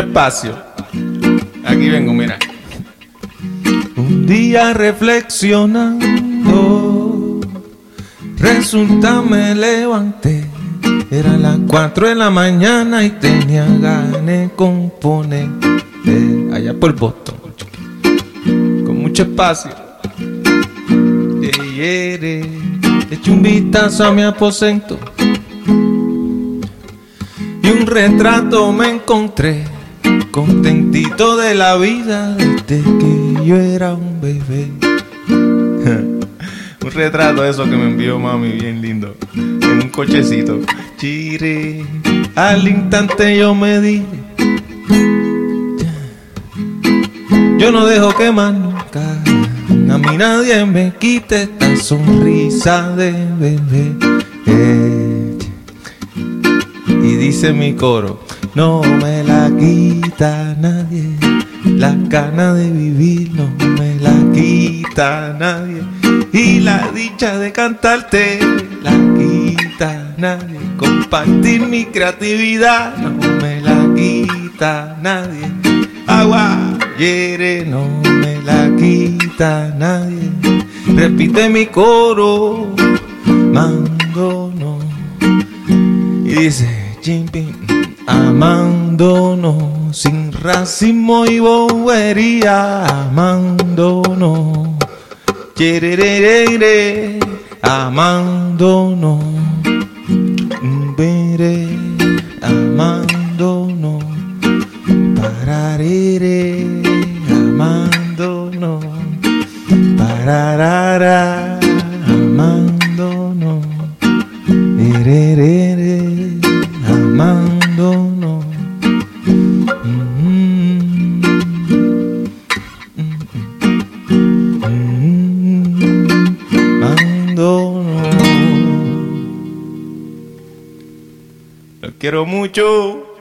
espacio. Aquí vengo, mira. Un día reflexionando, resulta me levanté. Era las 4 de la mañana y tenía ganas de componer. allá por Boston, con mucho espacio. Eché un vistazo a mi aposento y un retrato me encontré contentito de la vida desde que yo era un bebé. un retrato de eso que me envió mami, bien lindo, en un cochecito. Chire, al instante yo me dije, yo no dejo que más nunca a mí nadie me quite esta sonrisa de bebé. y dice mi coro, no me la quita nadie, la gana de vivir no me la quita nadie, y la dicha de cantarte la quita nadie, compartir mi creatividad no me la quita nadie, agua hiere no me la quita nadie, repite mi coro, mando no, y dice, Jimping, amándonos sin racismo y bobería, amándonos, chererere, amándonos, veré, amándonos, amándonos. Amándonos. Los quiero mucho.